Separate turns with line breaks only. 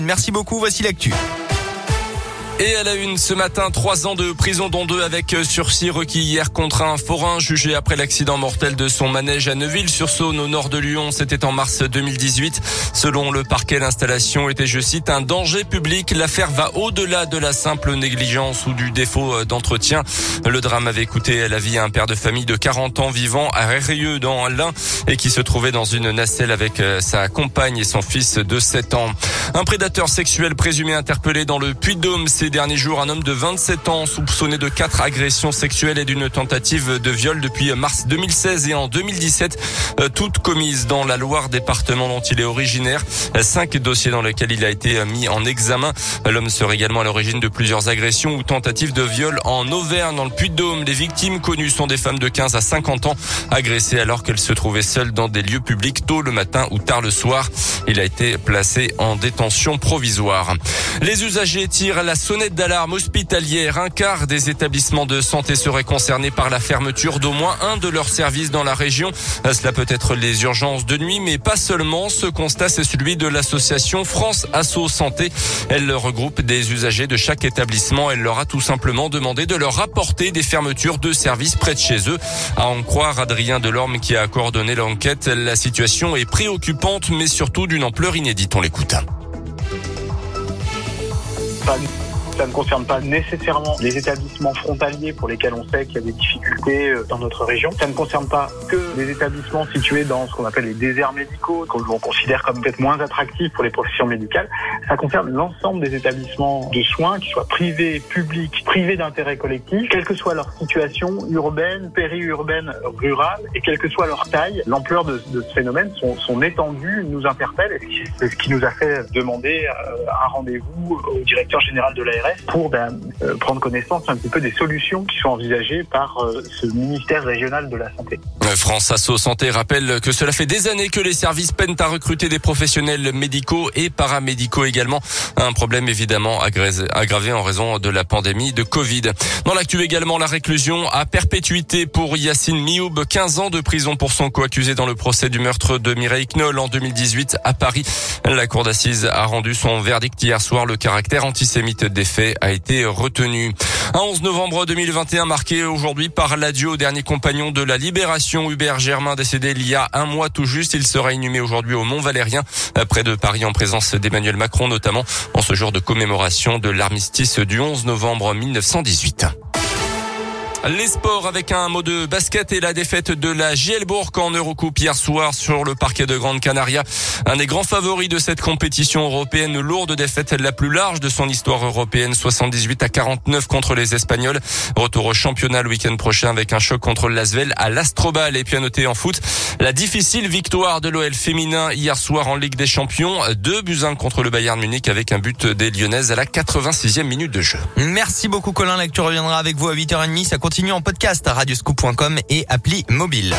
Merci beaucoup, voici l'actu.
Et à la une ce matin, trois ans de prison dont deux avec sursis requis hier contre un forain jugé après l'accident mortel de son manège à Neuville-sur-Saône au nord de Lyon. C'était en mars 2018. Selon le parquet, l'installation était, je cite, un danger public. L'affaire va au-delà de la simple négligence ou du défaut d'entretien. Le drame avait coûté la vie à un père de famille de 40 ans vivant à Rérieux dans l'Ain et qui se trouvait dans une nacelle avec sa compagne et son fils de 7 ans. Un prédateur sexuel présumé interpellé dans le Puy-de-Dôme ces derniers jours. Un homme de 27 ans soupçonné de quatre agressions sexuelles et d'une tentative de viol depuis mars 2016 et en 2017, euh, toutes commises dans la Loire, département dont il est originaire. Cinq dossiers dans lesquels il a été mis en examen. L'homme serait également à l'origine de plusieurs agressions ou tentatives de viol en Auvergne, dans le Puy-de-Dôme. Les victimes connues sont des femmes de 15 à 50 ans, agressées alors qu'elles se trouvaient seules dans des lieux publics tôt le matin ou tard le soir. Il a été placé en détention provisoire. Les usagers tirent la sonnette d'alarme hospitalière. Un quart des établissements de santé seraient concernés par la fermeture d'au moins un de leurs services dans la région. Cela peut être les urgences de nuit, mais pas seulement. Ce constat, c'est celui de l'association France Asso Santé. Elle regroupe des usagers de chaque établissement. Elle leur a tout simplement demandé de leur apporter des fermetures de services près de chez eux. À en croire Adrien Delorme qui a coordonné l'enquête, la situation est préoccupante, mais surtout d'une ampleur inédite. On l'écoute.
Ça ne concerne pas nécessairement les établissements frontaliers pour lesquels on sait qu'il y a des difficultés euh, dans notre région. Ça ne concerne pas que les établissements situés dans ce qu'on appelle les déserts médicaux, que l'on considère comme peut-être moins attractifs pour les professions médicales. Ça concerne l'ensemble des établissements de soins, qu'ils soient privés, publics, privés d'intérêt collectif, quelle que soit leur situation urbaine, périurbaine, rurale, et quelle que soit leur taille, l'ampleur de, ce phénomène, son, son étendue nous interpelle, ce qui nous a fait demander euh, un rendez-vous au directeur général de pour ben, euh, prendre connaissance un petit peu des solutions qui sont envisagées par euh, ce ministère régional de la santé.
France Asso Santé rappelle que cela fait des années que les services peinent à recruter des professionnels médicaux et paramédicaux également. Un problème évidemment aggravé en raison de la pandémie de Covid. Dans l'actu également, la réclusion à perpétuité pour Yacine Mioub, 15 ans de prison pour son co-accusé dans le procès du meurtre de Mireille Knoll en 2018 à Paris. La cour d'assises a rendu son verdict hier soir. Le caractère antisémite des faits a été retenu. Un 11 novembre 2021 marqué aujourd'hui par l'adieu au dernier compagnon de la libération, Hubert Germain, décédé il y a un mois tout juste. Il sera inhumé aujourd'hui au Mont Valérien, près de Paris, en présence d'Emmanuel Macron, notamment en ce jour de commémoration de l'armistice du 11 novembre 1918. Les sports avec un mot de basket et la défaite de la Gielbourg en Eurocoupe hier soir sur le parquet de Grande Canaria. Un des grands favoris de cette compétition européenne, lourde défaite la plus large de son histoire européenne, 78 à 49 contre les Espagnols. Retour au championnat le week-end prochain avec un choc contre l'Asvel à l'Astrobal et puis à noter en foot la difficile victoire de l'OL féminin hier soir en Ligue des Champions. Deux buts contre le Bayern Munich avec un but des Lyonnaises à la 86e minute de jeu.
Merci beaucoup Colin, tu reviendra avec vous à 8h30. Ça continue en podcast à radioscoop.com et appli mobile.